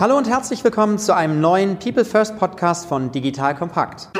Hallo und herzlich willkommen zu einem neuen People First Podcast von Digital Kompakt.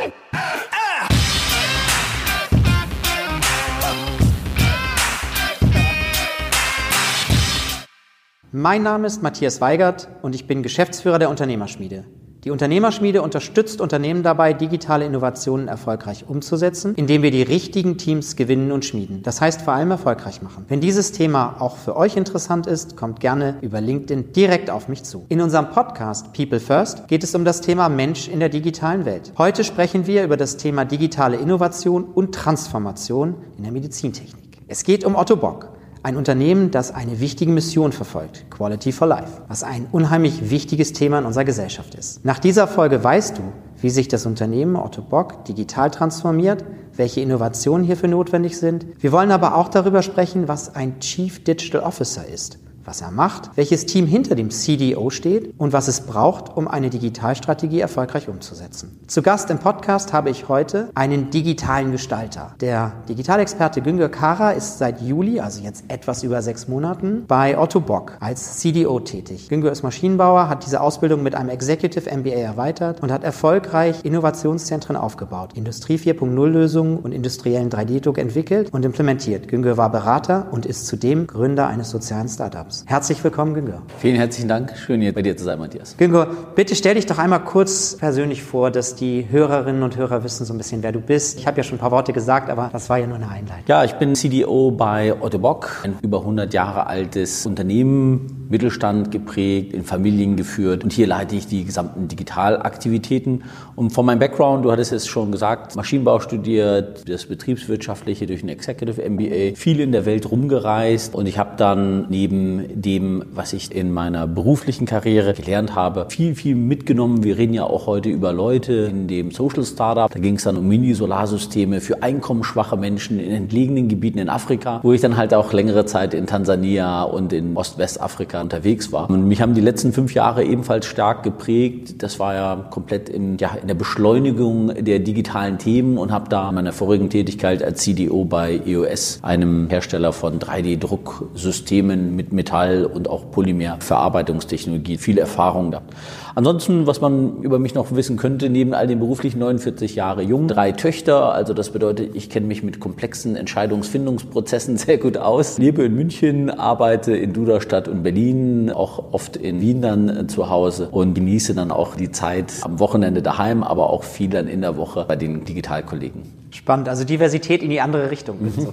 Mein Name ist Matthias Weigert und ich bin Geschäftsführer der Unternehmerschmiede. Die Unternehmerschmiede unterstützt Unternehmen dabei, digitale Innovationen erfolgreich umzusetzen, indem wir die richtigen Teams gewinnen und schmieden. Das heißt vor allem erfolgreich machen. Wenn dieses Thema auch für euch interessant ist, kommt gerne über LinkedIn direkt auf mich zu. In unserem Podcast People First geht es um das Thema Mensch in der digitalen Welt. Heute sprechen wir über das Thema digitale Innovation und Transformation in der Medizintechnik. Es geht um Otto Bock. Ein Unternehmen, das eine wichtige Mission verfolgt, Quality for Life, was ein unheimlich wichtiges Thema in unserer Gesellschaft ist. Nach dieser Folge weißt du, wie sich das Unternehmen Otto Bock digital transformiert, welche Innovationen hierfür notwendig sind. Wir wollen aber auch darüber sprechen, was ein Chief Digital Officer ist was er macht, welches Team hinter dem CDO steht und was es braucht, um eine Digitalstrategie erfolgreich umzusetzen. Zu Gast im Podcast habe ich heute einen digitalen Gestalter. Der Digitalexperte Güngör Kara ist seit Juli, also jetzt etwas über sechs Monaten, bei Otto Bock als CDO tätig. Güngör ist Maschinenbauer, hat diese Ausbildung mit einem Executive MBA erweitert und hat erfolgreich Innovationszentren aufgebaut, Industrie 4.0 Lösungen und industriellen 3D-Druck entwickelt und implementiert. Güngör war Berater und ist zudem Gründer eines sozialen Startups. Herzlich willkommen, Güngör. Vielen herzlichen Dank. Schön, hier bei dir zu sein, Matthias. Güngör, bitte stell dich doch einmal kurz persönlich vor, dass die Hörerinnen und Hörer wissen so ein bisschen, wer du bist. Ich habe ja schon ein paar Worte gesagt, aber das war ja nur eine Einleitung. Ja, ich bin CDO bei Otto Bock, ein über 100 Jahre altes Unternehmen, Mittelstand geprägt, in Familien geführt. Und hier leite ich die gesamten Digitalaktivitäten. Und von meinem Background, du hattest es schon gesagt, Maschinenbau studiert, das Betriebswirtschaftliche durch ein Executive MBA, viel in der Welt rumgereist. Und ich habe dann neben dem, was ich in meiner beruflichen Karriere gelernt habe, viel, viel mitgenommen. Wir reden ja auch heute über Leute in dem Social Startup. Da ging es dann um Mini-Solarsysteme für einkommensschwache Menschen in entlegenen Gebieten in Afrika, wo ich dann halt auch längere Zeit in Tansania und in Ost-Westafrika unterwegs war. Und mich haben die letzten fünf Jahre ebenfalls stark geprägt. Das war ja komplett im, ja, in der Beschleunigung der digitalen Themen und habe da meine vorigen Tätigkeit als CDO bei EOS, einem Hersteller von 3D-Drucksystemen mit Metall Metall und auch Polymerverarbeitungstechnologie viel Erfahrung gehabt. Ansonsten, was man über mich noch wissen könnte, neben all den beruflichen 49 Jahre jung, drei Töchter, also das bedeutet, ich kenne mich mit komplexen Entscheidungsfindungsprozessen sehr gut aus. Lebe in München, arbeite in Duderstadt und Berlin, auch oft in Wien dann äh, zu Hause und genieße dann auch die Zeit am Wochenende daheim, aber auch viel dann in der Woche bei den Digitalkollegen. Spannend, also Diversität in die andere Richtung. Mhm.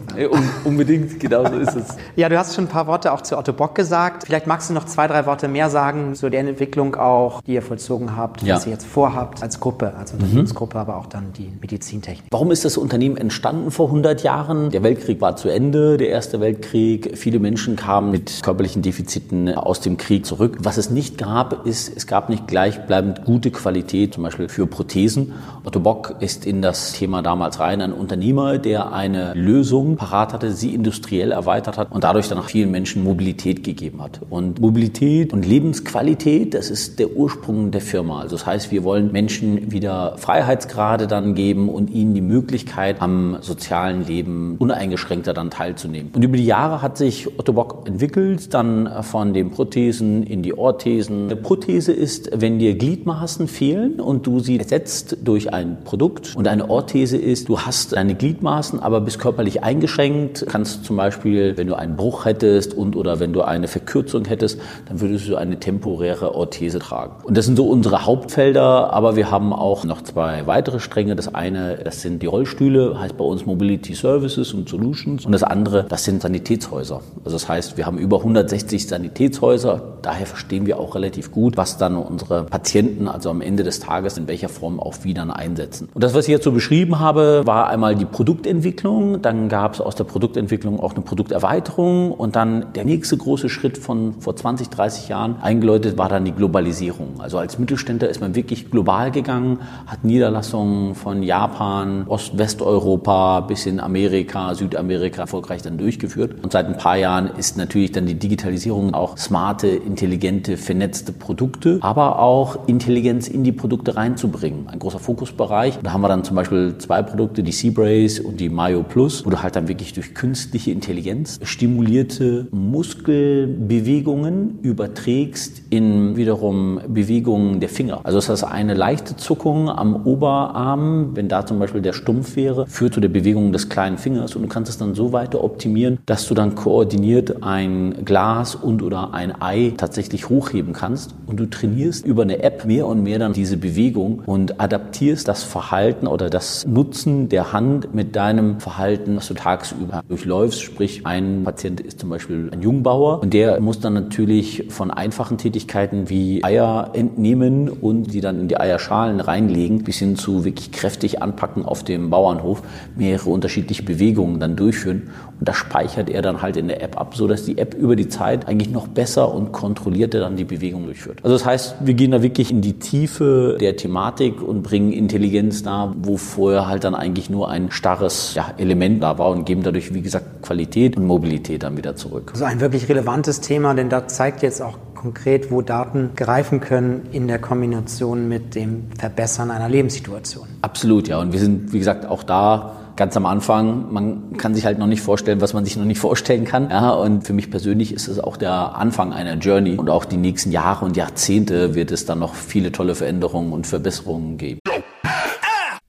unbedingt, genau so ist es. ja, du hast schon ein paar Worte auch zu Otto Bock gesagt. Vielleicht magst du noch zwei, drei Worte mehr sagen zu der Entwicklung auch, die ihr vollzogen habt, ja. was ihr jetzt vorhabt als Gruppe, als mhm. Unternehmensgruppe, mhm. aber auch dann die Medizintechnik. Warum ist das Unternehmen entstanden vor 100 Jahren? Der Weltkrieg war zu Ende, der Erste Weltkrieg. Viele Menschen kamen mit körperlichen Defiziten aus dem Krieg zurück. Was es nicht gab, ist, es gab nicht gleichbleibend gute Qualität, zum Beispiel für Prothesen. Otto Bock ist in das Thema damals rein ein Unternehmer, der eine Lösung parat hatte, sie industriell erweitert hat und dadurch dann auch vielen Menschen Mobilität gegeben hat. Und Mobilität und Lebensqualität, das ist der Ursprung der Firma. Also das heißt, wir wollen Menschen wieder Freiheitsgrade dann geben und ihnen die Möglichkeit, am sozialen Leben uneingeschränkter dann teilzunehmen. Und über die Jahre hat sich Otto Bock entwickelt, dann von den Prothesen in die Orthesen. Eine Prothese ist, wenn dir Gliedmaßen fehlen und du sie ersetzt durch ein Produkt. Und eine Orthese ist, du hast deine Gliedmaßen, aber bist körperlich eingeschränkt. Kannst zum Beispiel, wenn du einen Bruch hättest und oder wenn du eine Verkürzung hättest, dann würdest du eine temporäre Orthese tragen. Und das sind so unsere Hauptfelder, aber wir haben auch noch zwei weitere Stränge. Das eine, das sind die Rollstühle, heißt bei uns Mobility Services und Solutions. Und das andere, das sind Sanitätshäuser. Also das heißt, wir haben über 160 Sanitätshäuser. Daher verstehen wir auch relativ gut, was dann unsere Patienten, also am Ende des Tages, in welcher Form auch wieder einsetzen. Und das, was ich jetzt so beschrieben habe, war einmal die Produktentwicklung, dann gab es aus der Produktentwicklung auch eine Produkterweiterung und dann der nächste große Schritt von vor 20, 30 Jahren eingeläutet war dann die Globalisierung. Also als Mittelständler ist man wirklich global gegangen, hat Niederlassungen von Japan, Ost-Westeuropa bis in Amerika, Südamerika erfolgreich dann durchgeführt. Und seit ein paar Jahren ist natürlich dann die Digitalisierung auch smarte, intelligente, vernetzte Produkte, aber auch Intelligenz in die Produkte reinzubringen. Ein großer Fokusbereich. Da haben wir dann zum Beispiel zwei Produkte, die Seabrace und die Mayo Plus, wo du halt dann wirklich durch künstliche Intelligenz stimulierte Muskelbewegungen überträgst in wiederum Bewegungen der Finger. Also das heißt, eine leichte Zuckung am Oberarm, wenn da zum Beispiel der Stumpf wäre, führt zu der Bewegung des kleinen Fingers und du kannst es dann so weiter optimieren, dass du dann koordiniert ein Glas und oder ein Ei tatsächlich hochheben kannst und du trainierst über eine App mehr und mehr dann diese Bewegung und adaptierst das Verhalten oder das Nutzen der Hand mit deinem Verhalten, was du tagsüber durchläufst. Sprich, ein Patient ist zum Beispiel ein Jungbauer und der muss dann natürlich von einfachen Tätigkeiten wie Eier entnehmen und die dann in die Eierschalen reinlegen, bis hin zu wirklich kräftig anpacken auf dem Bauernhof, mehrere unterschiedliche Bewegungen dann durchführen. Und das speichert er dann halt in der App ab, sodass die App über die Zeit eigentlich noch besser und kontrollierter dann die Bewegung durchführt. Also das heißt, wir gehen da wirklich in die Tiefe der Thematik und bringen Intelligenz da, wo vorher halt dann eigentlich nur ein starres ja, Element da war und geben dadurch, wie gesagt, Qualität und Mobilität dann wieder zurück. Also ein wirklich relevantes Thema, denn da zeigt jetzt auch konkret, wo Daten greifen können in der Kombination mit dem Verbessern einer Lebenssituation. Absolut, ja. Und wir sind, wie gesagt, auch da ganz am Anfang. Man kann sich halt noch nicht vorstellen, was man sich noch nicht vorstellen kann. Ja, und für mich persönlich ist es auch der Anfang einer Journey. Und auch die nächsten Jahre und Jahrzehnte wird es dann noch viele tolle Veränderungen und Verbesserungen geben.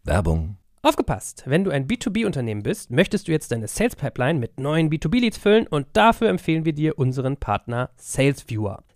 Werbung. Aufgepasst! Wenn du ein B2B-Unternehmen bist, möchtest du jetzt deine Sales Pipeline mit neuen B2B-Leads füllen und dafür empfehlen wir dir unseren Partner SalesViewer.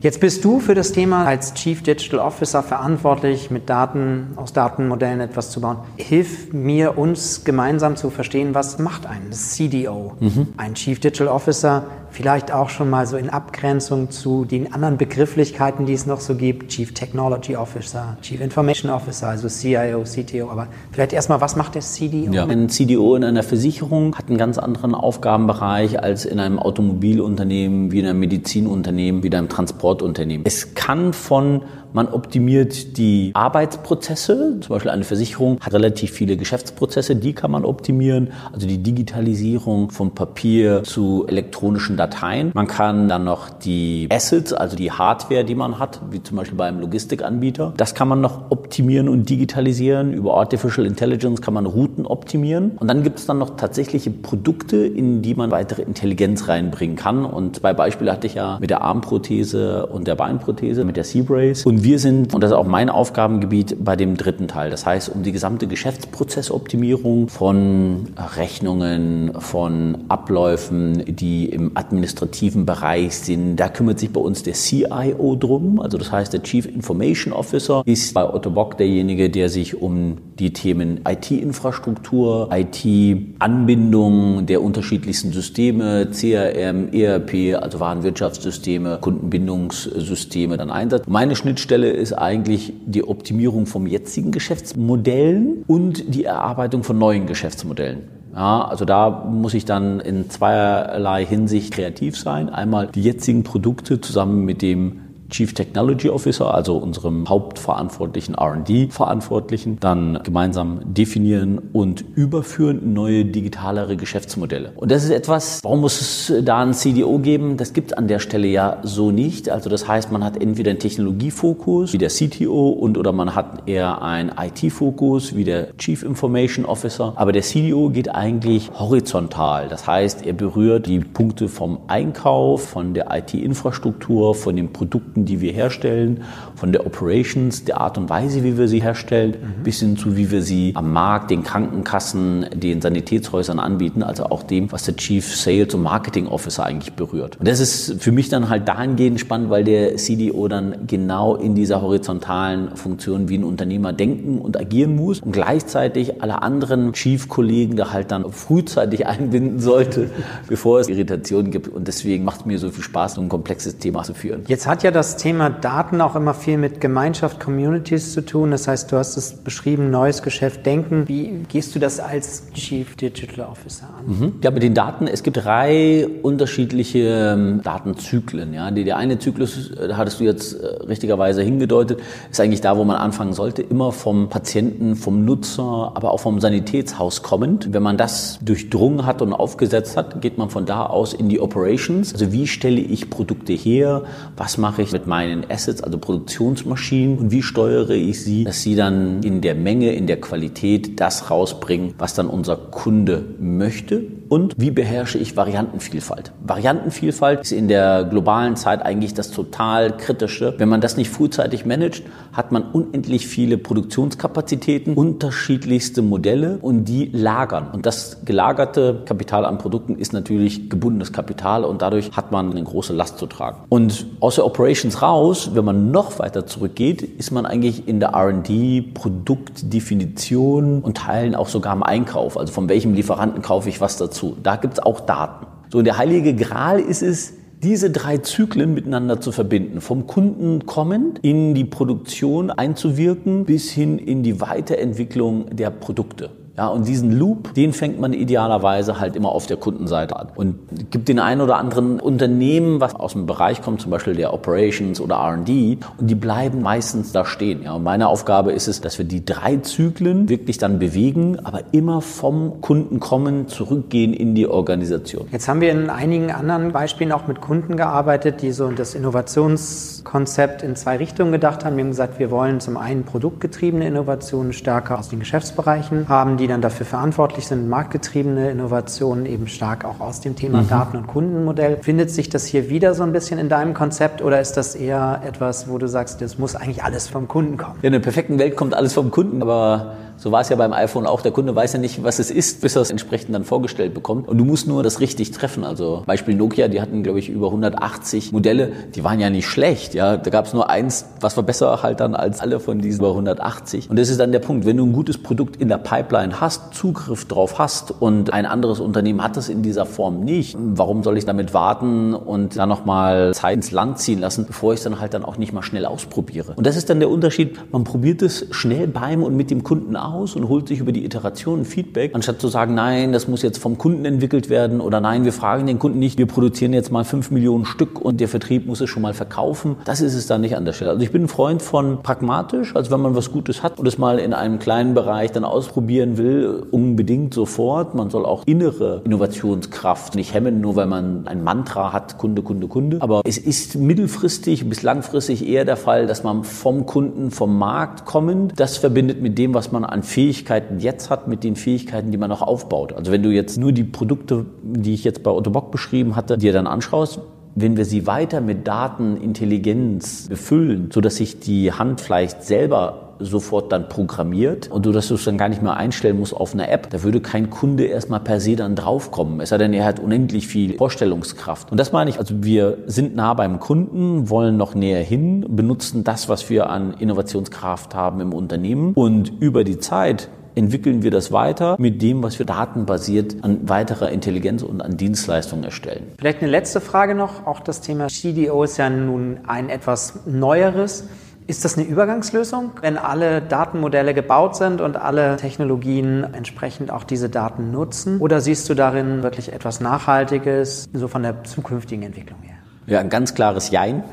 Jetzt bist du für das Thema als Chief Digital Officer verantwortlich, mit Daten aus Datenmodellen etwas zu bauen. Hilf mir, uns gemeinsam zu verstehen, was macht ein CDO, mhm. ein Chief Digital Officer, vielleicht auch schon mal so in Abgrenzung zu den anderen Begrifflichkeiten, die es noch so gibt, Chief Technology Officer, Chief Information Officer, also CIO, CTO, aber vielleicht erstmal, was macht der CDO? Ja. Ein CDO in einer Versicherung hat einen ganz anderen Aufgabenbereich als in einem Automobilunternehmen, wie in einem Medizinunternehmen, wie in einem Transport Transportunternehmen. Es kann von man optimiert die Arbeitsprozesse. Zum Beispiel eine Versicherung hat relativ viele Geschäftsprozesse, die kann man optimieren. Also die Digitalisierung von Papier zu elektronischen Dateien. Man kann dann noch die Assets, also die Hardware, die man hat, wie zum Beispiel beim Logistikanbieter, das kann man noch optimieren und digitalisieren. Über Artificial Intelligence kann man Routen optimieren. Und dann gibt es dann noch tatsächliche Produkte, in die man weitere Intelligenz reinbringen kann. Und zwei Beispiele hatte ich ja mit der Armprothese und der Beinprothese, mit der Seabrace. Und wir sind, und das ist auch mein Aufgabengebiet, bei dem dritten Teil. Das heißt, um die gesamte Geschäftsprozessoptimierung von Rechnungen, von Abläufen, die im administrativen Bereich sind, da kümmert sich bei uns der CIO drum. Also das heißt, der Chief Information Officer ist bei Otto Bock derjenige, der sich um die Themen IT-Infrastruktur, IT-Anbindung der unterschiedlichsten Systeme, CRM, ERP, also Warenwirtschaftssysteme, Kundenbindungssysteme dann einsetzt. Meine Schnittstelle Stelle ist eigentlich die Optimierung vom jetzigen Geschäftsmodellen und die Erarbeitung von neuen Geschäftsmodellen. Ja, also da muss ich dann in zweierlei Hinsicht kreativ sein. Einmal die jetzigen Produkte zusammen mit dem Chief Technology Officer, also unserem hauptverantwortlichen R&D-Verantwortlichen, dann gemeinsam definieren und überführen neue digitalere Geschäftsmodelle. Und das ist etwas, warum muss es da ein CDO geben? Das gibt es an der Stelle ja so nicht. Also das heißt, man hat entweder einen Technologiefokus wie der CTO und oder man hat eher einen IT-Fokus wie der Chief Information Officer. Aber der CDO geht eigentlich horizontal. Das heißt, er berührt die Punkte vom Einkauf, von der IT-Infrastruktur, von den Produkten Produkten, die wir herstellen, von der Operations, der Art und Weise, wie wir sie herstellen, mhm. bis hin zu, wie wir sie am Markt, den Krankenkassen, den Sanitätshäusern anbieten, also auch dem, was der Chief Sales und Marketing Officer eigentlich berührt. Und das ist für mich dann halt dahingehend spannend, weil der CDO dann genau in dieser horizontalen Funktion wie ein Unternehmer denken und agieren muss und gleichzeitig alle anderen Chief-Kollegen da halt dann frühzeitig einbinden sollte, bevor es Irritationen gibt. Und deswegen macht es mir so viel Spaß, so ein komplexes Thema zu führen. Jetzt hat ja das Thema Daten auch immer viel mit Gemeinschaft, Communities zu tun. Das heißt, du hast es beschrieben, neues Geschäft denken. Wie gehst du das als Chief Digital Officer an? Mhm. Ja, mit den Daten, es gibt drei unterschiedliche ähm, Datenzyklen. Ja. Der eine Zyklus, äh, da hattest du jetzt äh, richtigerweise hingedeutet, ist eigentlich da, wo man anfangen sollte, immer vom Patienten, vom Nutzer, aber auch vom Sanitätshaus kommend. Wenn man das durchdrungen hat und aufgesetzt hat, geht man von da aus in die Operations. Also wie stelle ich Produkte her? Was mache ich mit meinen Assets, also Produktionsmaschinen? Und wie steuere ich sie, dass sie dann in der Menge, in der Qualität das rausbringen, was dann unser Kunde möchte? Und wie beherrsche ich Variantenvielfalt? Variantenvielfalt ist in der globalen Zeit eigentlich das total kritische. Wenn man das nicht frühzeitig managt, hat man unendlich viele Produktionskapazitäten, unterschiedlichste Modelle und die lagern. Und das gelagerte Kapital an Produkten ist natürlich gebundenes Kapital und dadurch hat man eine große Last zu tragen. Und aus der Operations raus, wenn man noch weiter zurückgeht, ist man eigentlich in der R&D, Produktdefinition und Teilen auch sogar im Einkauf. Also von welchem Lieferanten kaufe ich was dazu. Da gibt es auch Daten. So, und der heilige Gral ist es, diese drei Zyklen miteinander zu verbinden. Vom Kunden kommend in die Produktion einzuwirken bis hin in die Weiterentwicklung der Produkte. Ja, und diesen Loop, den fängt man idealerweise halt immer auf der Kundenseite an. Und gibt den einen oder anderen Unternehmen, was aus dem Bereich kommt, zum Beispiel der Operations oder R&D, und die bleiben meistens da stehen. Ja, und meine Aufgabe ist es, dass wir die drei Zyklen wirklich dann bewegen, aber immer vom Kunden kommen, zurückgehen in die Organisation. Jetzt haben wir in einigen anderen Beispielen auch mit Kunden gearbeitet, die so das Innovationskonzept in zwei Richtungen gedacht haben. Wir haben gesagt, wir wollen zum einen produktgetriebene Innovationen stärker aus den Geschäftsbereichen haben, die die dann dafür verantwortlich sind, marktgetriebene Innovationen eben stark auch aus dem Thema mhm. Daten- und Kundenmodell. Findet sich das hier wieder so ein bisschen in deinem Konzept oder ist das eher etwas, wo du sagst, das muss eigentlich alles vom Kunden kommen? Ja, in der perfekten Welt kommt alles vom Kunden, aber so war es ja beim iPhone auch. Der Kunde weiß ja nicht, was es ist, bis er es entsprechend dann vorgestellt bekommt. Und du musst nur das richtig treffen. Also Beispiel Nokia, die hatten, glaube ich, über 180 Modelle. Die waren ja nicht schlecht. Ja, da gab es nur eins, was war besser halt dann als alle von diesen über 180. Und das ist dann der Punkt. Wenn du ein gutes Produkt in der Pipeline hast, Zugriff drauf hast und ein anderes Unternehmen hat es in dieser Form nicht, warum soll ich damit warten und dann nochmal Zeit ins Land ziehen lassen, bevor ich es dann halt dann auch nicht mal schnell ausprobiere? Und das ist dann der Unterschied. Man probiert es schnell beim und mit dem Kunden aus und holt sich über die Iteration Feedback, anstatt zu sagen, nein, das muss jetzt vom Kunden entwickelt werden oder nein, wir fragen den Kunden nicht, wir produzieren jetzt mal fünf Millionen Stück und der Vertrieb muss es schon mal verkaufen. Das ist es dann nicht an der Stelle. Also ich bin ein Freund von pragmatisch, also wenn man was Gutes hat und es mal in einem kleinen Bereich dann ausprobieren will, unbedingt sofort. Man soll auch innere Innovationskraft nicht hemmen, nur weil man ein Mantra hat, Kunde, Kunde, Kunde. Aber es ist mittelfristig bis langfristig eher der Fall, dass man vom Kunden, vom Markt kommend, das verbindet mit dem, was man an Fähigkeiten jetzt hat, mit den Fähigkeiten, die man noch aufbaut. Also wenn du jetzt nur die Produkte, die ich jetzt bei Otto Bock beschrieben hatte, dir dann anschaust, wenn wir sie weiter mit Datenintelligenz befüllen, so dass sich die Hand vielleicht selber sofort dann programmiert und du das dann gar nicht mehr einstellen musst auf einer App, da würde kein Kunde erstmal per se dann draufkommen. Es sei denn, er hat unendlich viel Vorstellungskraft. Und das meine ich, also wir sind nah beim Kunden, wollen noch näher hin, benutzen das, was wir an Innovationskraft haben im Unternehmen und über die Zeit entwickeln wir das weiter mit dem, was wir datenbasiert an weiterer Intelligenz und an Dienstleistungen erstellen. Vielleicht eine letzte Frage noch. Auch das Thema CDO ist ja nun ein etwas neueres. Ist das eine Übergangslösung, wenn alle Datenmodelle gebaut sind und alle Technologien entsprechend auch diese Daten nutzen? Oder siehst du darin wirklich etwas Nachhaltiges, so von der zukünftigen Entwicklung her? Ja, ein ganz klares Jein.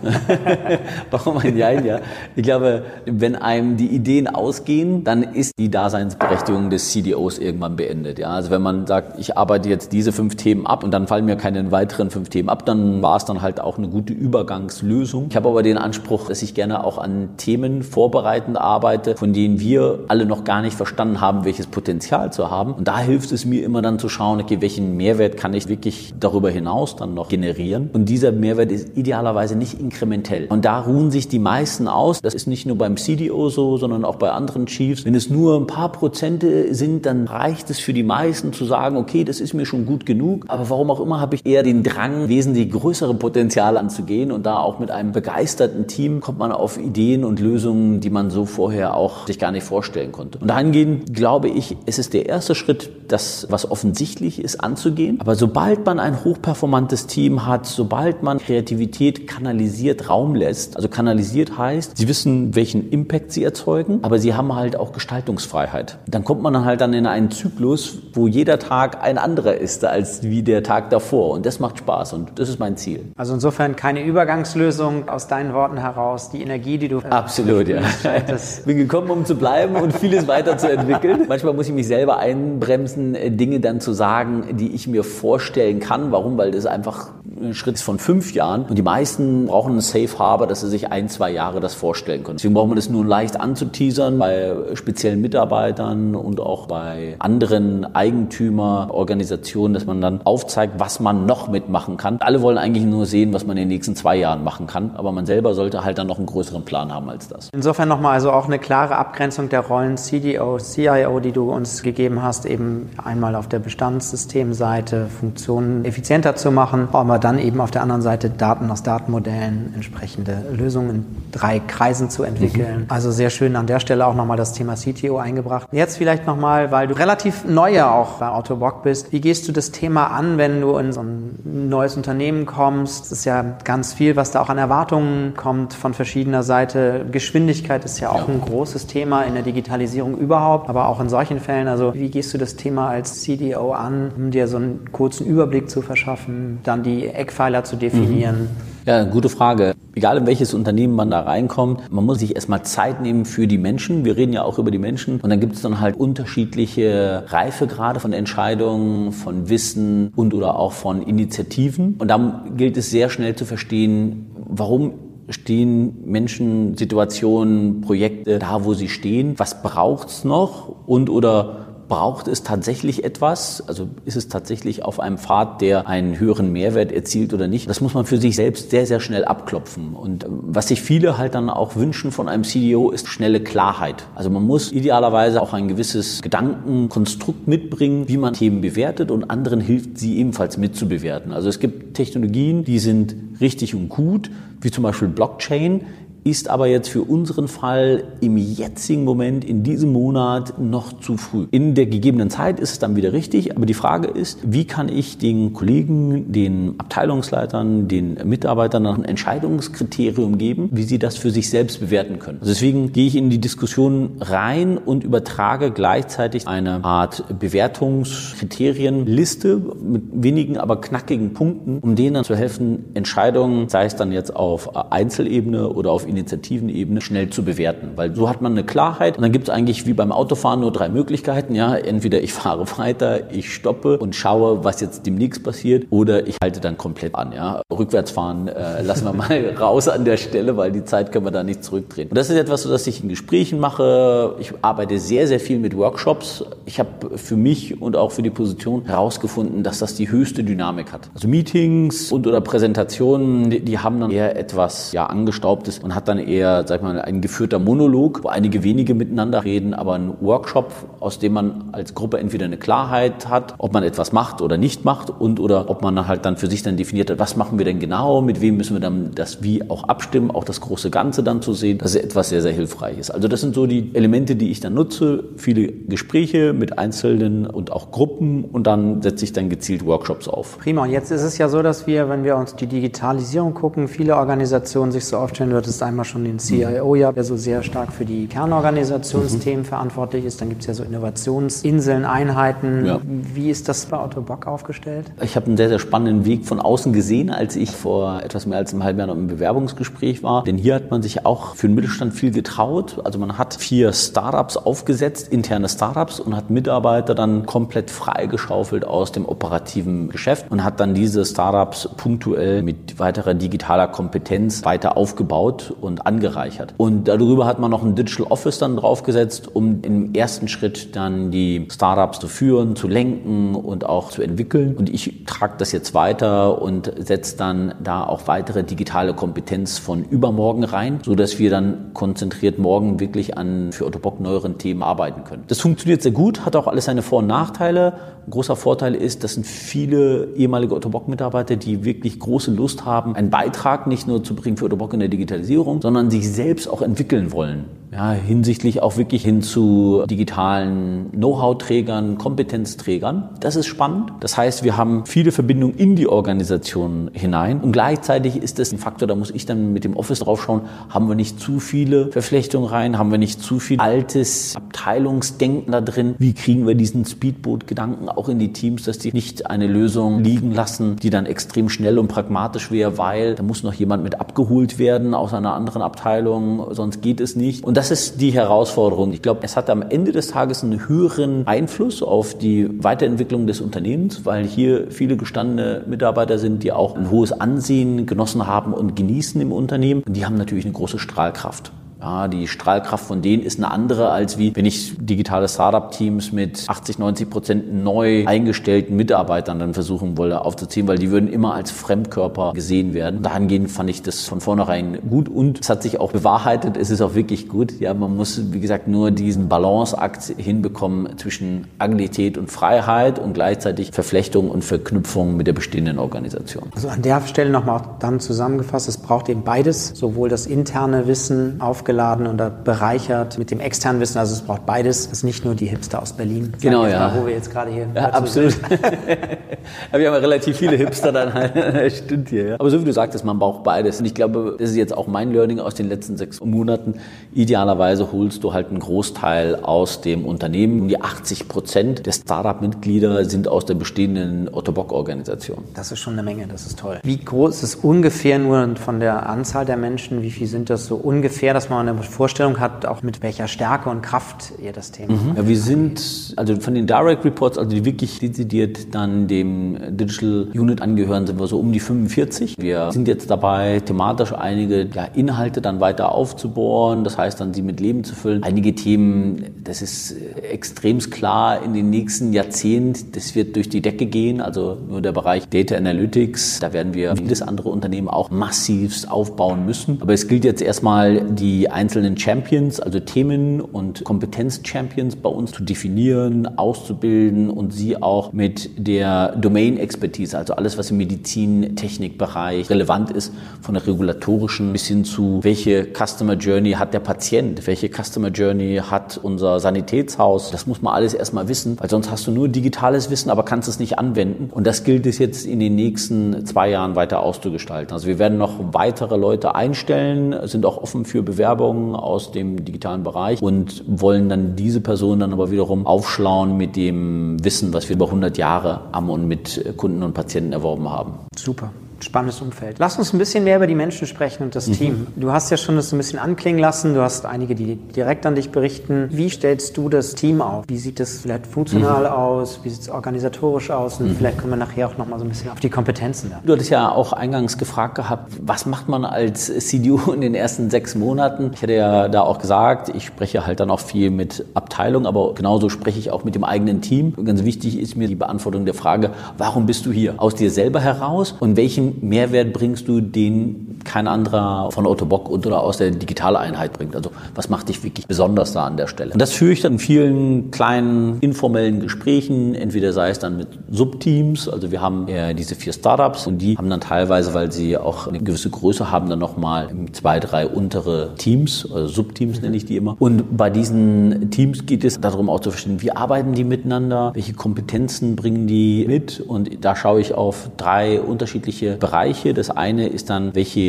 Warum ein Jein? Ja, ich glaube, wenn einem die Ideen ausgehen, dann ist die Daseinsberechtigung des CDOs irgendwann beendet. Ja, also wenn man sagt, ich arbeite jetzt diese fünf Themen ab und dann fallen mir keine weiteren fünf Themen ab, dann war es dann halt auch eine gute Übergangslösung. Ich habe aber den Anspruch, dass ich gerne auch an Themen vorbereitend arbeite, von denen wir alle noch gar nicht verstanden haben, welches Potenzial zu haben. Und da hilft es mir immer dann zu schauen, okay, welchen Mehrwert kann ich wirklich darüber hinaus dann noch generieren? Und dieser Mehrwert Ist idealerweise nicht inkrementell. Und da ruhen sich die meisten aus. Das ist nicht nur beim CDO so, sondern auch bei anderen Chiefs. Wenn es nur ein paar Prozente sind, dann reicht es für die meisten zu sagen, okay, das ist mir schon gut genug. Aber warum auch immer habe ich eher den Drang, wesentlich größere Potenziale anzugehen. Und da auch mit einem begeisterten Team kommt man auf Ideen und Lösungen, die man so vorher auch sich gar nicht vorstellen konnte. Und dahingehend glaube ich, es ist der erste Schritt, das, was offensichtlich ist, anzugehen. Aber sobald man ein hochperformantes Team hat, sobald man Kreativität kanalisiert Raum lässt, also kanalisiert heißt, sie wissen, welchen Impact sie erzeugen, aber sie haben halt auch Gestaltungsfreiheit. Dann kommt man dann halt dann in einen Zyklus, wo jeder Tag ein anderer ist als wie der Tag davor. Und das macht Spaß und das ist mein Ziel. Also insofern keine Übergangslösung aus deinen Worten heraus. Die Energie, die du absolut ja. Bin gekommen, um zu bleiben und vieles weiterzuentwickeln. Manchmal muss ich mich selber einbremsen, äh, Dinge dann zu sagen, die ich mir vorstellen kann. Warum? Weil das einfach ein Schritt ist von fünf Jahren und die meisten brauchen einen Safe Harbor, dass sie sich ein, zwei Jahre das vorstellen können. Deswegen braucht man das nur leicht anzuteasern bei speziellen Mitarbeitern und auch bei anderen Eigentümerorganisationen, dass man dann aufzeigt, was man noch mitmachen kann. Alle wollen eigentlich nur sehen, was man in den nächsten zwei Jahren machen kann, aber man selber sollte halt dann noch einen größeren Plan haben als das. Insofern nochmal also auch eine klare Abgrenzung der Rollen CDO, CIO, die du uns gegeben hast, eben einmal auf der Bestandssystemseite Funktionen effizienter zu machen, aber dann eben auf der anderen Seite Daten aus Datenmodellen, entsprechende Lösungen in drei Kreisen zu entwickeln. Mhm. Also sehr schön an der Stelle auch nochmal das Thema CTO eingebracht. Jetzt vielleicht nochmal, weil du relativ neu ja auch bei Autobock bist, wie gehst du das Thema an, wenn du in so ein neues Unternehmen kommst? Es ist ja ganz viel, was da auch an Erwartungen kommt von verschiedener Seite. Geschwindigkeit ist ja auch ja. ein großes Thema in der Digitalisierung überhaupt, aber auch in solchen Fällen. Also wie gehst du das Thema als CDO an, um dir so einen kurzen Überblick zu verschaffen, dann die Eckpfeiler zu definieren? Mhm. Ja, gute Frage. Egal in welches Unternehmen man da reinkommt, man muss sich erstmal Zeit nehmen für die Menschen. Wir reden ja auch über die Menschen. Und dann gibt es dann halt unterschiedliche Reifegrade von Entscheidungen, von Wissen und oder auch von Initiativen. Und da gilt es sehr schnell zu verstehen, warum stehen Menschen, Situationen, Projekte da, wo sie stehen? Was braucht's noch? Und oder braucht es tatsächlich etwas? Also ist es tatsächlich auf einem Pfad, der einen höheren Mehrwert erzielt oder nicht? Das muss man für sich selbst sehr, sehr schnell abklopfen. Und was sich viele halt dann auch wünschen von einem CDO ist schnelle Klarheit. Also man muss idealerweise auch ein gewisses Gedankenkonstrukt mitbringen, wie man Themen bewertet und anderen hilft, sie ebenfalls mitzubewerten. Also es gibt Technologien, die sind richtig und gut, wie zum Beispiel Blockchain ist aber jetzt für unseren Fall im jetzigen Moment, in diesem Monat noch zu früh. In der gegebenen Zeit ist es dann wieder richtig, aber die Frage ist, wie kann ich den Kollegen, den Abteilungsleitern, den Mitarbeitern ein Entscheidungskriterium geben, wie sie das für sich selbst bewerten können. Also deswegen gehe ich in die Diskussion rein und übertrage gleichzeitig eine Art Bewertungskriterienliste mit wenigen, aber knackigen Punkten, um denen dann zu helfen, Entscheidungen, sei es dann jetzt auf Einzelebene oder auf Initiativenebene schnell zu bewerten. Weil so hat man eine Klarheit und dann gibt es eigentlich wie beim Autofahren nur drei Möglichkeiten. Ja, entweder ich fahre weiter, ich stoppe und schaue, was jetzt demnächst passiert oder ich halte dann komplett an. Ja, rückwärts äh, lassen wir mal raus an der Stelle, weil die Zeit können wir da nicht zurückdrehen. Und das ist etwas, das ich in Gesprächen mache. Ich arbeite sehr, sehr viel mit Workshops. Ich habe für mich und auch für die Position herausgefunden, dass das die höchste Dynamik hat. Also Meetings und oder Präsentationen, die, die haben dann eher etwas ja angestaubtes und hat hat dann eher, sag ich mal, ein geführter Monolog, wo einige wenige miteinander reden, aber ein Workshop, aus dem man als Gruppe entweder eine Klarheit hat, ob man etwas macht oder nicht macht und oder ob man halt dann für sich dann definiert hat, was machen wir denn genau, mit wem müssen wir dann das wie auch abstimmen, auch das große Ganze dann zu sehen, das ist etwas sehr, sehr hilfreiches. Also das sind so die Elemente, die ich dann nutze, viele Gespräche mit Einzelnen und auch Gruppen und dann setze ich dann gezielt Workshops auf. Prima. Und jetzt ist es ja so, dass wir, wenn wir uns die Digitalisierung gucken, viele Organisationen sich so aufstellen, wird es einmal schon den CIO ja, der so sehr stark für die Kernorganisationsthemen mhm. verantwortlich ist. Dann gibt es ja so Innovationsinseln, Einheiten. Ja. Wie ist das bei Otto Bock aufgestellt? Ich habe einen sehr, sehr spannenden Weg von außen gesehen, als ich vor etwas mehr als einem halben Jahr noch im Bewerbungsgespräch war. Denn hier hat man sich auch für den Mittelstand viel getraut. Also man hat vier Startups aufgesetzt, interne Startups und hat Mitarbeiter dann komplett freigeschaufelt aus dem operativen Geschäft und hat dann diese Startups punktuell mit weiterer digitaler Kompetenz weiter aufgebaut und angereichert. Und darüber hat man noch ein Digital Office dann draufgesetzt, um im ersten Schritt dann die Startups zu führen, zu lenken und auch zu entwickeln. Und ich trage das jetzt weiter und setze dann da auch weitere digitale Kompetenz von übermorgen rein, so dass wir dann konzentriert morgen wirklich an für Otto Bock neueren Themen arbeiten können. Das funktioniert sehr gut, hat auch alles seine Vor- und Nachteile. Großer Vorteil ist, das sind viele ehemalige Otto Bock Mitarbeiter, die wirklich große Lust haben, einen Beitrag nicht nur zu bringen für Otto Bock in der Digitalisierung, sondern sich selbst auch entwickeln wollen ja, hinsichtlich auch wirklich hin zu digitalen Know-how-Trägern, Kompetenzträgern. Das ist spannend. Das heißt, wir haben viele Verbindungen in die Organisation hinein und gleichzeitig ist das ein Faktor, da muss ich dann mit dem Office drauf schauen, haben wir nicht zu viele Verflechtungen rein, haben wir nicht zu viel altes Abteilungsdenken da drin, wie kriegen wir diesen Speedboot-Gedanken auch in die Teams, dass die nicht eine Lösung liegen lassen, die dann extrem schnell und pragmatisch wäre, weil da muss noch jemand mit abgeholt werden aus einer anderen Abteilung, sonst geht es nicht. Und das ist die Herausforderung. Ich glaube, es hat am Ende des Tages einen höheren Einfluss auf die Weiterentwicklung des Unternehmens, weil hier viele gestandene Mitarbeiter sind, die auch ein hohes Ansehen genossen haben und genießen im Unternehmen. Und die haben natürlich eine große Strahlkraft. Ja, die Strahlkraft von denen ist eine andere, als wie wenn ich digitale Startup-Teams mit 80, 90 Prozent neu eingestellten Mitarbeitern dann versuchen wollte aufzuziehen, weil die würden immer als Fremdkörper gesehen werden. Dahingehend fand ich das von vornherein gut und es hat sich auch bewahrheitet, es ist auch wirklich gut. Ja, man muss, wie gesagt, nur diesen Balanceakt hinbekommen zwischen Agilität und Freiheit und gleichzeitig Verflechtung und Verknüpfung mit der bestehenden Organisation. Also an der Stelle nochmal dann zusammengefasst, es braucht eben beides, sowohl das interne Wissen aufgeladen aufgeladen oder bereichert mit dem externen Wissen. Also es braucht beides. Es ist nicht nur die Hipster aus Berlin. Genau, ja. Mal, wo wir jetzt gerade hier. Ja, absolut. wir haben ja relativ viele Hipster dann halt. Stimmt hier, ja. Aber so wie du sagtest, man braucht beides. Und ich glaube, das ist jetzt auch mein Learning aus den letzten sechs Monaten. Idealerweise holst du halt einen Großteil aus dem Unternehmen. Um die 80 Prozent der Startup-Mitglieder sind aus der bestehenden Otto Bock-Organisation. Das ist schon eine Menge, das ist toll. Wie groß ist es ungefähr nur von der Anzahl der Menschen? Wie viel sind das so ungefähr, dass man man eine Vorstellung hat, auch mit welcher Stärke und Kraft ihr das Thema mhm. Ja, wir sind, also von den Direct Reports, also die wirklich dezidiert dann dem Digital Unit angehören, sind wir so um die 45. Wir sind jetzt dabei, thematisch einige ja, Inhalte dann weiter aufzubohren, das heißt dann sie mit Leben zu füllen. Einige Themen, das ist extrem klar in den nächsten Jahrzehnten, das wird durch die Decke gehen, also nur der Bereich Data Analytics, da werden wir jedes andere Unternehmen auch massivst aufbauen müssen. Aber es gilt jetzt erstmal die einzelnen Champions, also Themen- und Kompetenz-Champions bei uns zu definieren, auszubilden und sie auch mit der Domain-Expertise, also alles, was im Medizin-Technik-Bereich relevant ist, von der regulatorischen bis hin zu, welche Customer Journey hat der Patient, welche Customer Journey hat unser Sanitätshaus. Das muss man alles erstmal wissen, weil sonst hast du nur digitales Wissen, aber kannst es nicht anwenden. Und das gilt es jetzt in den nächsten zwei Jahren weiter auszugestalten. Also wir werden noch weitere Leute einstellen, sind auch offen für Bewerbungen Werbung aus dem digitalen Bereich und wollen dann diese Personen dann aber wiederum aufschlauen mit dem Wissen, was wir über 100 Jahre am und mit Kunden und Patienten erworben haben. Super spannendes Umfeld. Lass uns ein bisschen mehr über die Menschen sprechen und das mhm. Team. Du hast ja schon das ein bisschen anklingen lassen. Du hast einige, die direkt an dich berichten. Wie stellst du das Team auf? Wie sieht es vielleicht funktional mhm. aus? Wie sieht es organisatorisch aus? Und mhm. vielleicht kommen wir nachher auch noch mal so ein bisschen auf die Kompetenzen da. Du hattest ja auch eingangs gefragt gehabt, was macht man als CDO in den ersten sechs Monaten? Ich hatte ja da auch gesagt, ich spreche halt dann auch viel mit Abteilung, aber genauso spreche ich auch mit dem eigenen Team. Und ganz wichtig ist mir die Beantwortung der Frage, warum bist du hier? Aus dir selber heraus und welchen Mehrwert bringst du, den kein anderer von Otto Bock oder aus der Digitaleinheit bringt? Also was macht dich wirklich besonders da an der Stelle? Und das führe ich dann in vielen kleinen informellen Gesprächen, entweder sei es dann mit Subteams, also wir haben ja diese vier Startups und die haben dann teilweise, weil sie auch eine gewisse Größe haben, dann nochmal zwei, drei untere Teams, also Subteams nenne ich die immer. Und bei diesen Teams geht es darum auch zu verstehen, wie arbeiten die miteinander, welche Kompetenzen bringen die mit und da schaue ich auf drei unterschiedliche Bereiche. Das eine ist dann, welche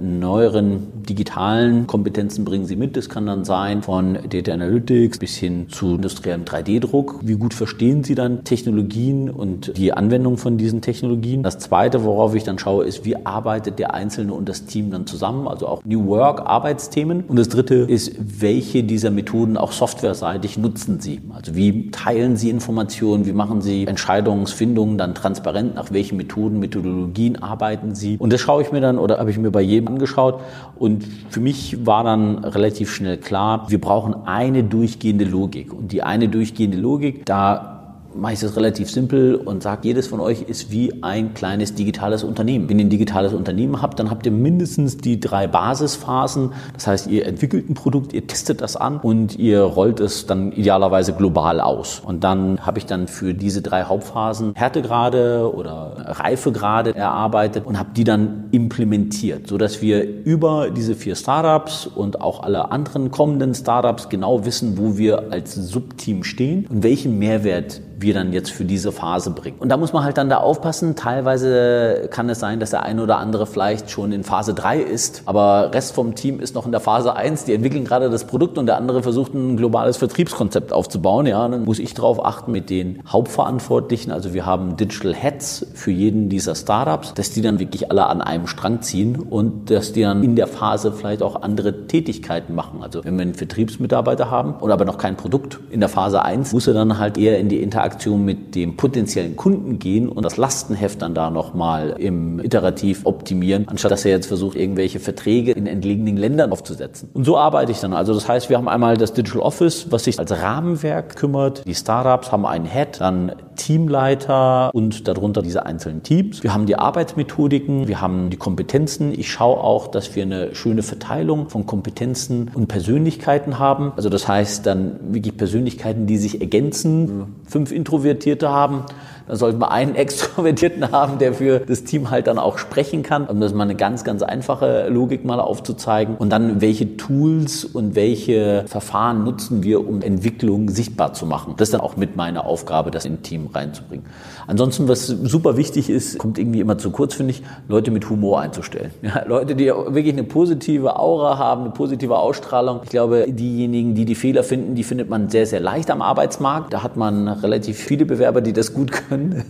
neueren digitalen Kompetenzen bringen Sie mit. Das kann dann sein von Data Analytics bis hin zu industriellem 3D-Druck. Wie gut verstehen Sie dann Technologien und die Anwendung von diesen Technologien? Das zweite, worauf ich dann schaue, ist, wie arbeitet der Einzelne und das Team dann zusammen? Also auch New Work, Arbeitsthemen. Und das dritte ist, welche dieser Methoden auch softwareseitig nutzen Sie? Also wie teilen Sie Informationen? Wie machen Sie Entscheidungsfindungen dann transparent? Nach welchen Methoden, Methodologien arbeiten Sie? Und das schaue ich mir dann oder habe ich mir bei jedem angeschaut Und für mich war dann relativ schnell klar, wir brauchen eine durchgehende Logik. Und die eine durchgehende Logik, da mache ich das relativ simpel und sage, jedes von euch ist wie ein kleines digitales Unternehmen. Wenn ihr ein digitales Unternehmen habt, dann habt ihr mindestens die drei Basisphasen. Das heißt, ihr entwickelt ein Produkt, ihr testet das an und ihr rollt es dann idealerweise global aus. Und dann habe ich dann für diese drei Hauptphasen Härtegrade oder Reifegrade erarbeitet und habe die dann implementiert, sodass wir über diese vier Startups und auch alle anderen kommenden Startups genau wissen, wo wir als Subteam stehen und welchen Mehrwert wir dann jetzt für diese Phase bringen. Und da muss man halt dann da aufpassen. Teilweise kann es sein, dass der eine oder andere vielleicht schon in Phase 3 ist, aber Rest vom Team ist noch in der Phase 1. Die entwickeln gerade das Produkt und der andere versucht ein globales Vertriebskonzept aufzubauen. Ja, dann muss ich darauf achten mit den Hauptverantwortlichen. Also wir haben Digital Heads für jeden dieser Startups, dass die dann wirklich alle an einem Strang ziehen und dass die dann in der Phase vielleicht auch andere Tätigkeiten machen. Also wenn wir einen Vertriebsmitarbeiter haben oder aber noch kein Produkt in der Phase 1, muss er dann halt eher in die Interaktion Interaktion mit dem potenziellen Kunden gehen und das Lastenheft dann da nochmal im Iterativ optimieren, anstatt dass er jetzt versucht, irgendwelche Verträge in entlegenen Ländern aufzusetzen. Und so arbeite ich dann. Also das heißt, wir haben einmal das Digital Office, was sich als Rahmenwerk kümmert. Die Startups haben einen Head, dann Teamleiter und darunter diese einzelnen Teams. Wir haben die Arbeitsmethodiken, wir haben die Kompetenzen. Ich schaue auch, dass wir eine schöne Verteilung von Kompetenzen und Persönlichkeiten haben. Also das heißt dann wirklich Persönlichkeiten, die sich ergänzen. Fünf Introvertierte haben, dann sollten wir einen Extrovertierten haben, der für das Team halt dann auch sprechen kann, um das mal eine ganz, ganz einfache Logik mal aufzuzeigen. Und dann, welche Tools und welche Verfahren nutzen wir, um Entwicklung sichtbar zu machen. Das ist dann auch mit meiner Aufgabe, das in Team reinzubringen. Ansonsten, was super wichtig ist, kommt irgendwie immer zu kurz, finde ich, Leute mit Humor einzustellen. Ja, Leute, die wirklich eine positive Aura haben, eine positive Ausstrahlung. Ich glaube, diejenigen, die die Fehler finden, die findet man sehr, sehr leicht am Arbeitsmarkt. Da hat man relativ viele Bewerber, die das gut können können.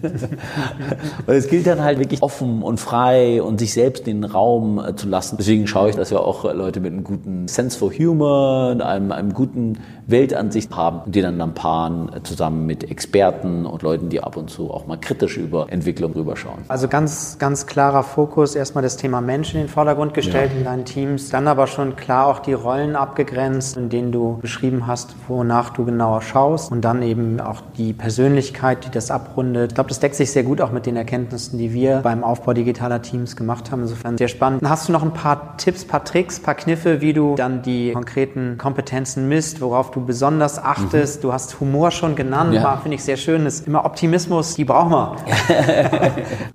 und es gilt dann halt wirklich offen und frei und sich selbst den Raum äh, zu lassen. Deswegen schaue ich, dass wir auch Leute mit einem guten Sense for Humor, einem, einem guten Weltansicht haben, die dann dann paaren zusammen mit Experten und Leuten, die ab und zu auch mal kritisch über Entwicklung rüberschauen. Also ganz, ganz klarer Fokus, erstmal das Thema Menschen in den Vordergrund gestellt ja. in deinen Teams, dann aber schon klar auch die Rollen abgegrenzt, in denen du beschrieben hast, wonach du genauer schaust und dann eben auch die Persönlichkeit, die das abrundet und ich glaube, das deckt sich sehr gut auch mit den Erkenntnissen, die wir beim Aufbau digitaler Teams gemacht haben. Insofern sehr spannend. Hast du noch ein paar Tipps, paar Tricks, paar Kniffe, wie du dann die konkreten Kompetenzen misst, worauf du besonders achtest? Mhm. Du hast Humor schon genannt, ja. finde ich sehr schön. Ist immer Optimismus, die brauchen wir.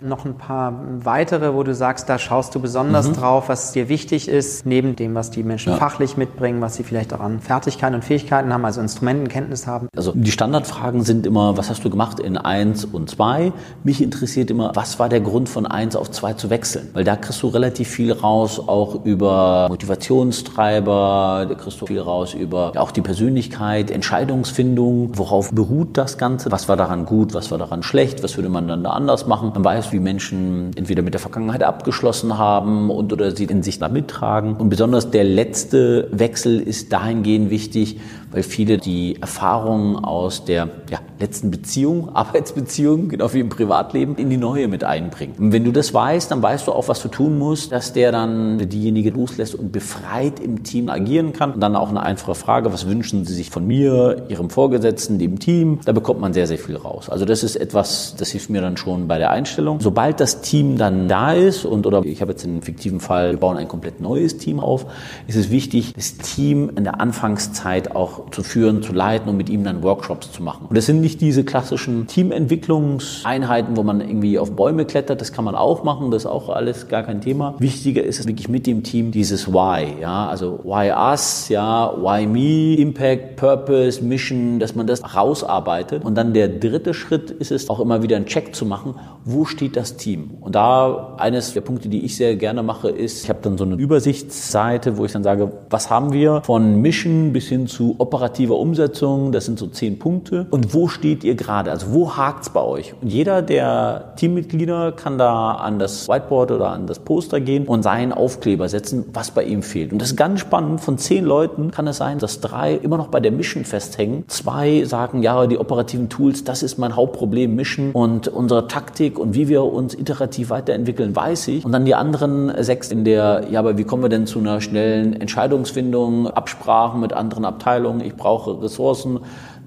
noch ein paar weitere, wo du sagst, da schaust du besonders mhm. drauf, was dir wichtig ist, neben dem, was die Menschen ja. fachlich mitbringen, was sie vielleicht auch an Fertigkeiten und Fähigkeiten haben, also Instrumentenkenntnis haben. Also die Standardfragen sind immer, was hast du gemacht in eins und zwei. Mich interessiert immer, was war der Grund von eins auf zwei zu wechseln? Weil da kriegst du relativ viel raus, auch über Motivationstreiber, da kriegst du viel raus über auch die Persönlichkeit, Entscheidungsfindung, worauf beruht das Ganze, was war daran gut, was war daran schlecht, was würde man dann da anders machen. Man weiß, wie Menschen entweder mit der Vergangenheit abgeschlossen haben und oder sie in sich da mittragen. Und besonders der letzte Wechsel ist dahingehend wichtig, weil viele die Erfahrungen aus der ja, letzten Beziehung, Arbeitsbeziehung, genau wie im Privatleben, in die neue mit einbringen. Und wenn du das weißt, dann weißt du auch, was du tun musst, dass der dann diejenige loslässt und befreit im Team agieren kann. Und dann auch eine einfache Frage, was wünschen Sie sich von mir, Ihrem Vorgesetzten, dem Team? Da bekommt man sehr, sehr viel raus. Also das ist etwas, das hilft mir dann schon bei der Einstellung. Sobald das Team dann da ist und oder ich habe jetzt einen fiktiven Fall, wir bauen ein komplett neues Team auf, ist es wichtig, das Team in der Anfangszeit auch zu führen, zu leiten und mit ihm dann Workshops zu machen. Und das sind nicht diese klassischen Teamentwicklungseinheiten, wo man irgendwie auf Bäume klettert, das kann man auch machen, das ist auch alles gar kein Thema. Wichtiger ist es wirklich mit dem Team dieses Why, ja, also Why us, ja, Why me, Impact, Purpose, Mission, dass man das rausarbeitet. Und dann der dritte Schritt ist es auch immer wieder einen Check zu machen, wo steht das Team? Und da eines der Punkte, die ich sehr gerne mache, ist, ich habe dann so eine Übersichtsseite, wo ich dann sage, was haben wir von Mission bis hin zu Op operativer Umsetzung, das sind so zehn Punkte. Und wo steht ihr gerade? Also wo hakt's bei euch? Und jeder der Teammitglieder kann da an das Whiteboard oder an das Poster gehen und seinen Aufkleber setzen, was bei ihm fehlt. Und das ist ganz spannend. Von zehn Leuten kann es sein, dass drei immer noch bei der Mission festhängen. Zwei sagen, ja, die operativen Tools, das ist mein Hauptproblem, Mission und unsere Taktik und wie wir uns iterativ weiterentwickeln, weiß ich. Und dann die anderen sechs in der, ja, aber wie kommen wir denn zu einer schnellen Entscheidungsfindung, Absprachen mit anderen Abteilungen, ich brauche Ressourcen,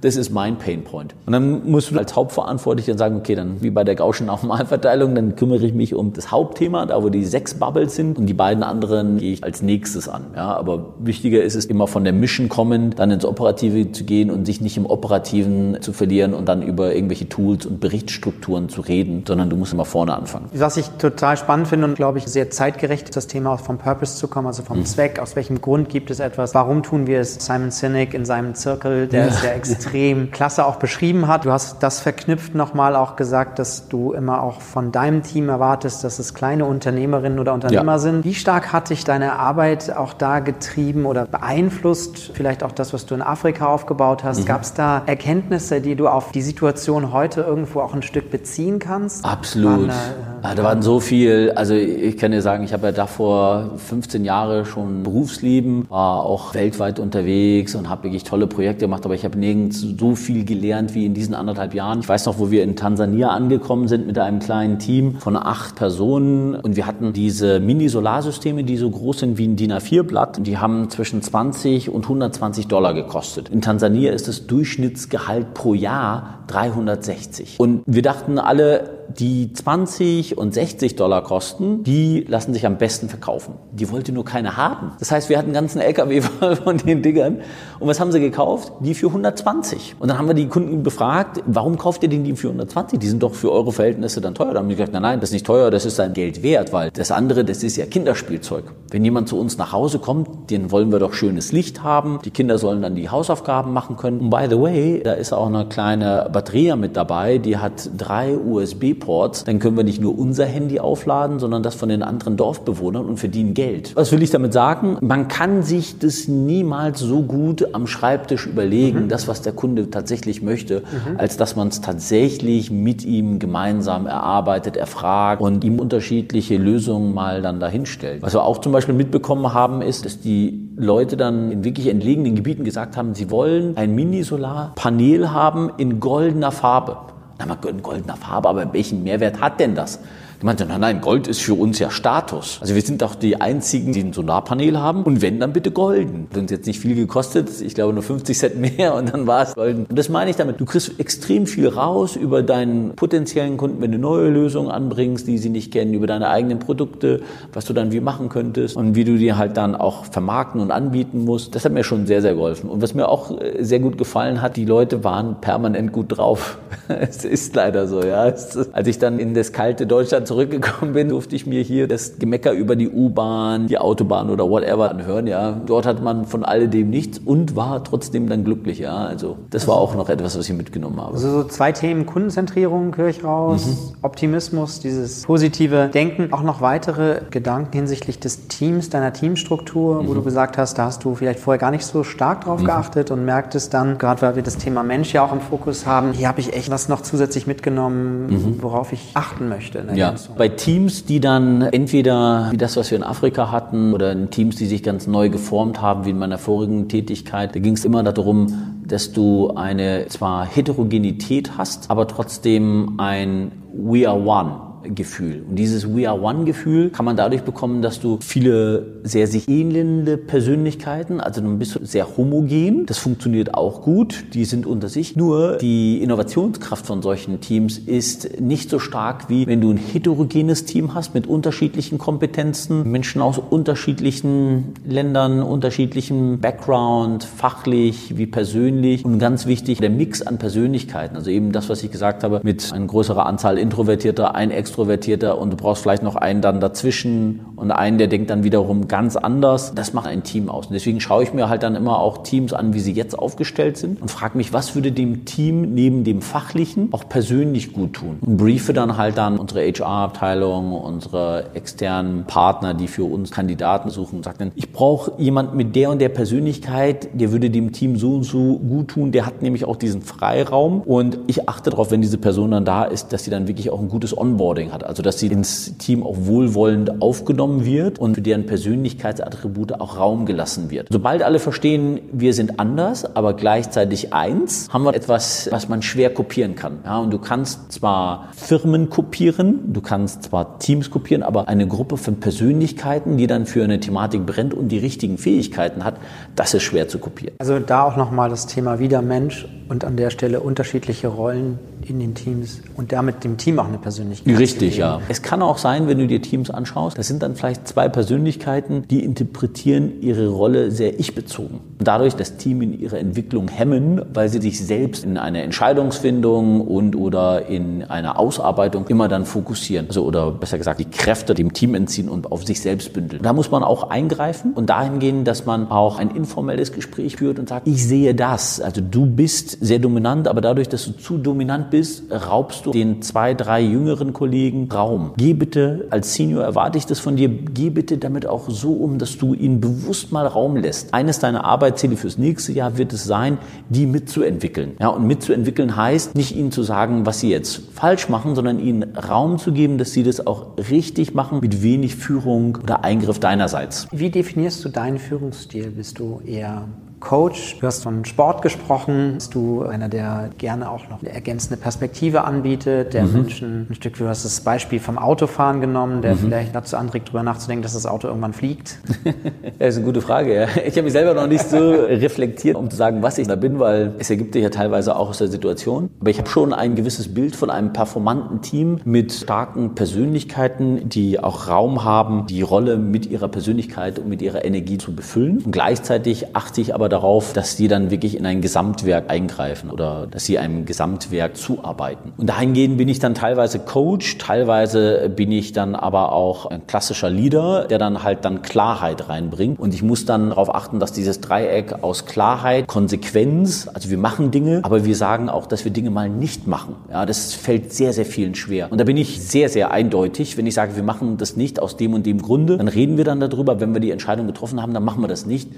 das ist mein Painpoint. Und dann musst du als Hauptverantwortlicher sagen, okay, dann wie bei der Gaußschen Normalverteilung, dann kümmere ich mich um das Hauptthema, da wo die sechs Bubbles sind und die beiden anderen gehe ich als nächstes an. Ja, aber wichtiger ist es immer von der Mission kommen, dann ins Operative zu gehen und sich nicht im Operativen zu verlieren und dann über irgendwelche Tools und Berichtsstrukturen zu reden, sondern du musst immer vorne anfangen. Was ich total spannend finde und glaube ich sehr zeitgerecht ist, das Thema auch vom Purpose zu kommen, also vom mhm. Zweck, aus welchem Grund gibt es etwas, warum tun wir es? Simon Sinek in seinem Zirkel, der ja. ist ja extrem extrem klasse auch beschrieben hat. Du hast das verknüpft nochmal auch gesagt, dass du immer auch von deinem Team erwartest, dass es kleine Unternehmerinnen oder Unternehmer ja. sind. Wie stark hat dich deine Arbeit auch da getrieben oder beeinflusst? Vielleicht auch das, was du in Afrika aufgebaut hast. Mhm. Gab es da Erkenntnisse, die du auf die Situation heute irgendwo auch ein Stück beziehen kannst? Absolut. Waren, äh, ja, da waren so viel. Also ich kann dir sagen, ich habe ja davor 15 Jahre schon Berufsleben, war auch weltweit unterwegs und habe wirklich tolle Projekte gemacht, aber ich habe nirgends so viel gelernt wie in diesen anderthalb Jahren. Ich weiß noch, wo wir in Tansania angekommen sind mit einem kleinen Team von acht Personen und wir hatten diese Mini-Solarsysteme, die so groß sind wie ein DIN A4-Blatt. Die haben zwischen 20 und 120 Dollar gekostet. In Tansania ist das Durchschnittsgehalt pro Jahr 360. Und wir dachten alle, die 20 und 60 Dollar kosten, die lassen sich am besten verkaufen. Die wollte nur keine haben. Das heißt, wir hatten einen ganzen LKW von den Dingern. Und was haben sie gekauft? Die für 120. Und dann haben wir die Kunden befragt, warum kauft ihr denn die für 120? Die sind doch für eure Verhältnisse dann teuer. Da haben die gesagt, nein, nein, das ist nicht teuer, das ist sein Geld wert, weil das andere, das ist ja Kinderspielzeug. Wenn jemand zu uns nach Hause kommt, den wollen wir doch schönes Licht haben. Die Kinder sollen dann die Hausaufgaben machen können. Und by the way, da ist auch eine kleine Batterie mit dabei, die hat drei USB Ports, dann können wir nicht nur unser Handy aufladen, sondern das von den anderen Dorfbewohnern und verdienen Geld. Was will ich damit sagen? Man kann sich das niemals so gut am Schreibtisch überlegen, mhm. das, was der Kunde tatsächlich möchte, mhm. als dass man es tatsächlich mit ihm gemeinsam erarbeitet, erfragt und ihm unterschiedliche Lösungen mal dann dahinstellt. Was wir auch zum Beispiel mitbekommen haben, ist, dass die Leute dann in wirklich entlegenen Gebieten gesagt haben, sie wollen ein Mini-Solarpanel haben in goldener Farbe. Na, mal goldener Farbe, aber welchen Mehrwert hat denn das? Die meinte, nein, nein, Gold ist für uns ja Status. Also wir sind auch die einzigen, die ein Solarpanel haben. Und wenn, dann bitte golden. Hat uns jetzt nicht viel gekostet. Ich glaube nur 50 Cent mehr und dann war es golden. Und das meine ich damit. Du kriegst extrem viel raus über deinen potenziellen Kunden, wenn du neue Lösungen anbringst, die sie nicht kennen, über deine eigenen Produkte, was du dann wie machen könntest und wie du die halt dann auch vermarkten und anbieten musst. Das hat mir schon sehr, sehr geholfen. Und was mir auch äh, sehr gut gefallen hat, die Leute waren permanent gut drauf. es ist leider so, ja. Als ich dann in das kalte Deutschland zurückgekommen bin, durfte ich mir hier das Gemecker über die U-Bahn, die Autobahn oder whatever anhören. Ja, dort hat man von alledem nichts und war trotzdem dann glücklich. Ja, also das war auch noch etwas, was ich mitgenommen habe. Also so zwei Themen: Kundenzentrierung höre ich raus, mhm. Optimismus, dieses positive Denken. Auch noch weitere Gedanken hinsichtlich des Teams, deiner Teamstruktur, mhm. wo du gesagt hast, da hast du vielleicht vorher gar nicht so stark drauf mhm. geachtet und merktest dann, gerade weil wir das Thema Mensch ja auch im Fokus haben, hier habe ich echt was noch zusätzlich mitgenommen, mhm. worauf ich achten möchte. ja, bei Teams, die dann entweder wie das, was wir in Afrika hatten, oder in Teams, die sich ganz neu geformt haben, wie in meiner vorigen Tätigkeit, da ging es immer darum, dass du eine zwar Heterogenität hast, aber trotzdem ein We are one Gefühl. Und dieses We are one Gefühl kann man dadurch bekommen, dass du viele sehr sich ähnelnde Persönlichkeiten, also du bist sehr homogen. Das funktioniert auch gut. Die sind unter sich. Nur die Innovationskraft von solchen Teams ist nicht so stark wie wenn du ein heterogenes Team hast mit unterschiedlichen Kompetenzen, Menschen aus unterschiedlichen Ländern, unterschiedlichem Background, fachlich wie persönlich. Und ganz wichtig, der Mix an Persönlichkeiten. Also eben das, was ich gesagt habe, mit einer größeren Anzahl introvertierter, ein extrovertierter extrovertierter und du brauchst vielleicht noch einen dann dazwischen und einen, der denkt dann wiederum ganz anders. Das macht ein Team aus. Und deswegen schaue ich mir halt dann immer auch Teams an, wie sie jetzt aufgestellt sind und frage mich, was würde dem Team neben dem Fachlichen auch persönlich gut tun. Und briefe dann halt dann unsere HR-Abteilung, unsere externen Partner, die für uns Kandidaten suchen und sage dann, ich brauche jemanden mit der und der Persönlichkeit, der würde dem Team so und so gut tun. Der hat nämlich auch diesen Freiraum und ich achte darauf, wenn diese Person dann da ist, dass sie dann wirklich auch ein gutes Onboarding hat. Also dass sie ins Team auch wohlwollend aufgenommen wird und für deren Persönlichkeitsattribute auch Raum gelassen wird. Sobald alle verstehen, wir sind anders, aber gleichzeitig eins, haben wir etwas, was man schwer kopieren kann. Ja, und du kannst zwar Firmen kopieren, du kannst zwar Teams kopieren, aber eine Gruppe von Persönlichkeiten, die dann für eine Thematik brennt und die richtigen Fähigkeiten hat, das ist schwer zu kopieren. Also da auch nochmal das Thema wieder Mensch und an der Stelle unterschiedliche Rollen in den Teams und damit dem Team auch eine Persönlichkeit. Richtig, ja. Es kann auch sein, wenn du dir Teams anschaust, das sind dann vielleicht zwei Persönlichkeiten, die interpretieren ihre Rolle sehr ich-bezogen. Dadurch das Team in ihrer Entwicklung hemmen, weil sie sich selbst in einer Entscheidungsfindung und oder in einer Ausarbeitung immer dann fokussieren. Also oder besser gesagt, die Kräfte dem Team entziehen und auf sich selbst bündeln. Da muss man auch eingreifen und dahin gehen, dass man auch ein informelles Gespräch führt und sagt, ich sehe das. Also du bist sehr dominant, aber dadurch, dass du zu dominant bist, raubst du den zwei, drei jüngeren Kollegen Raum. Geh bitte, als Senior erwarte ich das von dir, geh bitte damit auch so um, dass du ihnen bewusst mal Raum lässt. Eines deiner Arbeitsziele fürs nächste Jahr wird es sein, die mitzuentwickeln. Ja, und mitzuentwickeln heißt, nicht ihnen zu sagen, was sie jetzt falsch machen, sondern ihnen Raum zu geben, dass sie das auch richtig machen, mit wenig Führung oder Eingriff deinerseits. Wie definierst du deinen Führungsstil? Bist du eher Coach. Du hast von Sport gesprochen. Bist du einer, der gerne auch noch eine ergänzende Perspektive anbietet, der mhm. Menschen ein Stück, du hast das Beispiel vom Autofahren genommen, der mhm. vielleicht dazu anregt, darüber nachzudenken, dass das Auto irgendwann fliegt? das ist eine gute Frage. Ja. Ich habe mich selber noch nicht so reflektiert, um zu sagen, was ich da bin, weil es ergibt sich ja teilweise auch aus der Situation. Aber ich habe schon ein gewisses Bild von einem performanten Team mit starken Persönlichkeiten, die auch Raum haben, die Rolle mit ihrer Persönlichkeit und mit ihrer Energie zu befüllen. Und gleichzeitig achte ich aber darauf, dass die dann wirklich in ein Gesamtwerk eingreifen oder dass sie einem Gesamtwerk zuarbeiten. Und dahingehend bin ich dann teilweise Coach, teilweise bin ich dann aber auch ein klassischer Leader, der dann halt dann Klarheit reinbringt. Und ich muss dann darauf achten, dass dieses Dreieck aus Klarheit, Konsequenz, also wir machen Dinge, aber wir sagen auch, dass wir Dinge mal nicht machen. Ja, das fällt sehr, sehr vielen schwer. Und da bin ich sehr, sehr eindeutig. Wenn ich sage, wir machen das nicht aus dem und dem Grunde, dann reden wir dann darüber. Wenn wir die Entscheidung getroffen haben, dann machen wir das nicht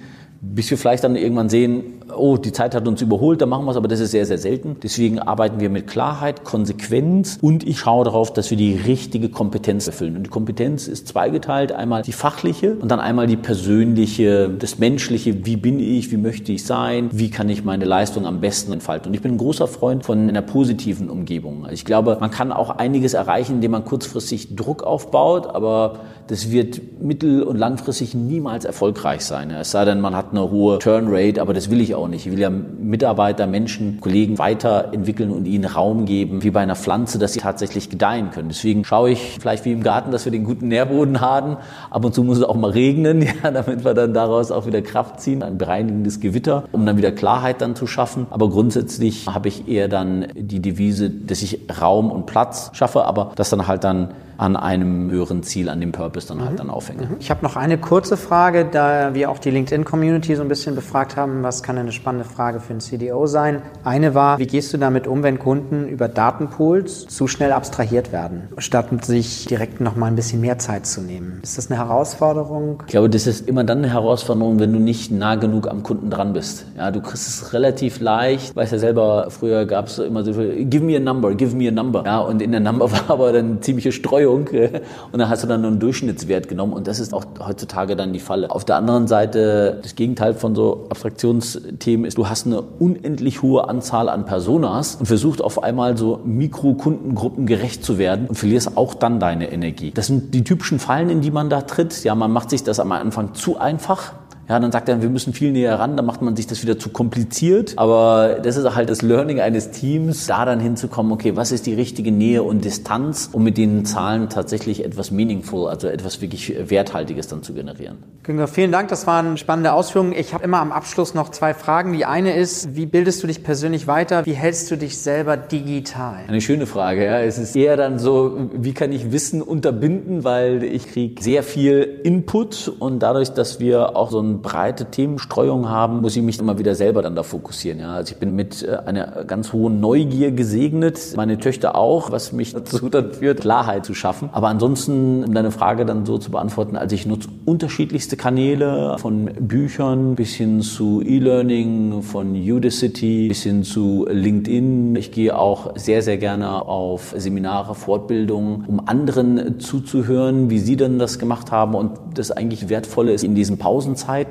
bis wir vielleicht dann irgendwann sehen, oh, die Zeit hat uns überholt, dann machen wir es, aber das ist sehr, sehr selten. Deswegen arbeiten wir mit Klarheit, Konsequenz und ich schaue darauf, dass wir die richtige Kompetenz erfüllen. Und die Kompetenz ist zweigeteilt, einmal die fachliche und dann einmal die persönliche, das menschliche, wie bin ich, wie möchte ich sein, wie kann ich meine Leistung am besten entfalten. Und ich bin ein großer Freund von einer positiven Umgebung. Also ich glaube, man kann auch einiges erreichen, indem man kurzfristig Druck aufbaut, aber das wird mittel- und langfristig niemals erfolgreich sein. Es sei denn, man hat eine hohe Turnrate, aber das will ich auch nicht. Ich will ja Mitarbeiter, Menschen, Kollegen weiterentwickeln und ihnen Raum geben, wie bei einer Pflanze, dass sie tatsächlich gedeihen können. Deswegen schaue ich vielleicht wie im Garten, dass wir den guten Nährboden haben. Ab und zu muss es auch mal regnen, ja, damit wir dann daraus auch wieder Kraft ziehen, ein bereinigendes Gewitter, um dann wieder Klarheit dann zu schaffen. Aber grundsätzlich habe ich eher dann die Devise, dass ich Raum und Platz schaffe, aber das dann halt dann an einem höheren Ziel, an dem Purpose dann halt mhm. dann aufhänge. Mhm. Ich habe noch eine kurze Frage, da wir auch die LinkedIn-Community so ein bisschen befragt haben, was kann eine spannende Frage für einen CDO sein? Eine war, wie gehst du damit um, wenn Kunden über Datenpools zu schnell abstrahiert werden, statt sich direkt noch mal ein bisschen mehr Zeit zu nehmen? Ist das eine Herausforderung? Ich glaube, das ist immer dann eine Herausforderung, wenn du nicht nah genug am Kunden dran bist. Ja, du kriegst es relativ leicht. Weißt ja selber, früher gab es immer so, give me a number, give me a number. Ja, und in der Number war aber dann ziemliche Streuung Streuung und dann hast du dann nur einen Durchschnittswert genommen und das ist auch heutzutage dann die Falle. Auf der anderen Seite, das Gegenteil von so Abstraktionsthemen ist, du hast eine unendlich hohe Anzahl an Personas und versuchst auf einmal so Mikrokundengruppen gerecht zu werden und verlierst auch dann deine Energie. Das sind die typischen Fallen, in die man da tritt. Ja, man macht sich das am Anfang zu einfach Ja, dann sagt er, wir müssen viel näher ran, dann macht man sich das wieder zu kompliziert. Aber das ist halt das Learning eines Teams, da dann hinzukommen, okay, was ist die richtige Nähe und Distanz, um mit den Zahlen tatsächlich etwas meaningful, also etwas wirklich Werthaltiges dann zu generieren. Günther, vielen Dank, das waren spannende Ausführungen. Ich habe immer am Abschluss noch zwei Fragen. Die eine ist, wie bildest du dich persönlich weiter? Wie hältst du dich selber digital? Eine schöne Frage, ja. Es ist eher dann so, wie kann ich Wissen unterbinden, weil ich kriege sehr viel Input und dadurch, dass wir auch so eine breite Themenstreuung haben, muss ich mich immer wieder selber dann da fokussieren. Ja. Also ich bin mit äh, einer ganz hohen Neugier gesegnet, meine Töchter auch, was mich dazu dann führt, Klarheit zu schaffen. Aber ansonsten, um deine Frage dann so zu beantworten, also ich nutze unterschiedlichste Kanäle, von Büchern bis hin zu E-Learning, von Udacity bis hin zu LinkedIn. Ich gehe auch sehr, sehr gerne auf Seminare, Fortbildungen, um anderen zuzuhören, wie sie denn das gemacht haben. Und das eigentlich Wertvolle ist in diesen Pausenzeiten,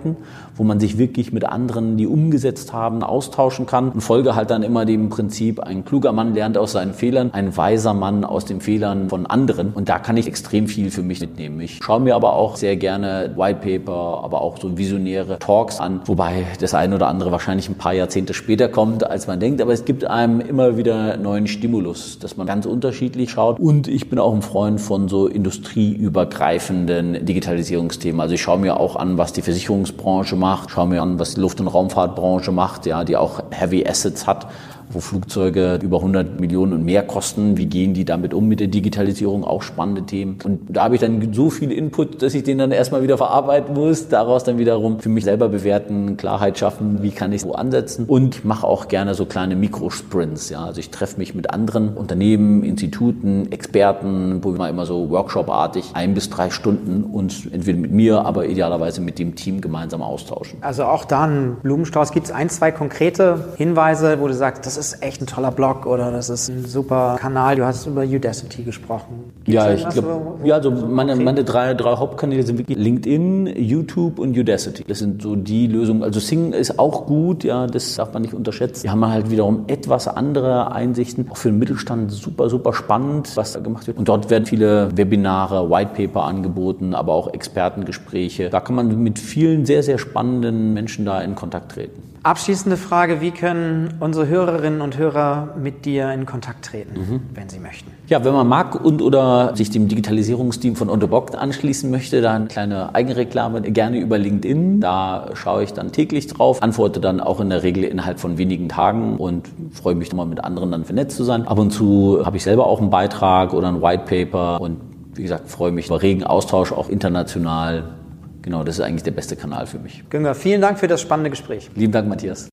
wo man sich wirklich mit anderen, die umgesetzt haben, austauschen kann. Und folge halt dann immer dem Prinzip, ein kluger Mann lernt aus seinen Fehlern, ein weiser Mann aus den Fehlern von anderen. Und da kann ich extrem viel für mich mitnehmen. Ich schaue mir aber auch sehr gerne White Paper, aber auch so visionäre Talks an, wobei das eine oder andere wahrscheinlich ein paar Jahrzehnte später kommt, als man denkt. Aber es gibt einem immer wieder neuen Stimulus, dass man ganz unterschiedlich schaut. Und ich bin auch ein Freund von so industrieübergreifenden Digitalisierungsthemen. Also ich schaue mir auch an, was die Versicherungsbranche macht, schaue mir an, was die Luft- und Raumfahrtbranche macht, ja, die auch Heavy Assets hat wo Flugzeuge über 100 Millionen und mehr kosten. Wie gehen die damit um mit der Digitalisierung? Auch spannende Themen. Und da habe ich dann so viel Input, dass ich den dann erstmal wieder verarbeiten muss. Daraus dann wiederum für mich selber bewerten, Klarheit schaffen, wie kann ich wo ansetzen. Und mache auch gerne so kleine Mikrosprints. Ja, also ich treffe mich mit anderen Unternehmen, Instituten, Experten, wo wir immer so Workshop-artig ein bis drei Stunden uns entweder mit mir, aber idealerweise mit dem Team gemeinsam austauschen. Also auch da ein Blumenstrauß. Gibt es ein, zwei konkrete Hinweise, wo du sagst, das ist echt ein toller Blog oder das ist ein super Kanal. Du hast über Udacity gesprochen. Gibt's ja, ich glaube, ja, also meine, meine drei, drei Hauptkanäle sind wirklich LinkedIn, YouTube und Udacity. Das sind so die Lösungen. Also Sing ist auch gut, ja, das darf man nicht unterschätzen. Wir haben halt wiederum etwas andere Einsichten. Auch für den Mittelstand super, super spannend, was da gemacht wird. Und dort werden viele Webinare, Whitepaper angeboten, aber auch Expertengespräche. Da kann man mit vielen sehr, sehr spannenden Menschen da in Kontakt treten. Abschließende Frage, wie können unsere Hörerinnen und Hörer mit dir in Kontakt treten, mhm. wenn sie möchten? Ja, wenn man mag und oder sich dem Digitalisierungsteam von Unterbock anschließen möchte, dann kleine Eigenreklame gerne über LinkedIn. Da schaue ich dann täglich drauf, antworte dann auch in der Regel innerhalb von wenigen Tagen und freue mich nochmal mit anderen dann vernetzt zu sein. Ab und zu habe ich selber auch einen Beitrag oder ein White Paper und wie gesagt, freue mich über regen Austausch auch international genau, das ist eigentlich der beste Kanal für mich. Günger, vielen Dank für das spannende Gespräch. Lieben Dank, Matthias.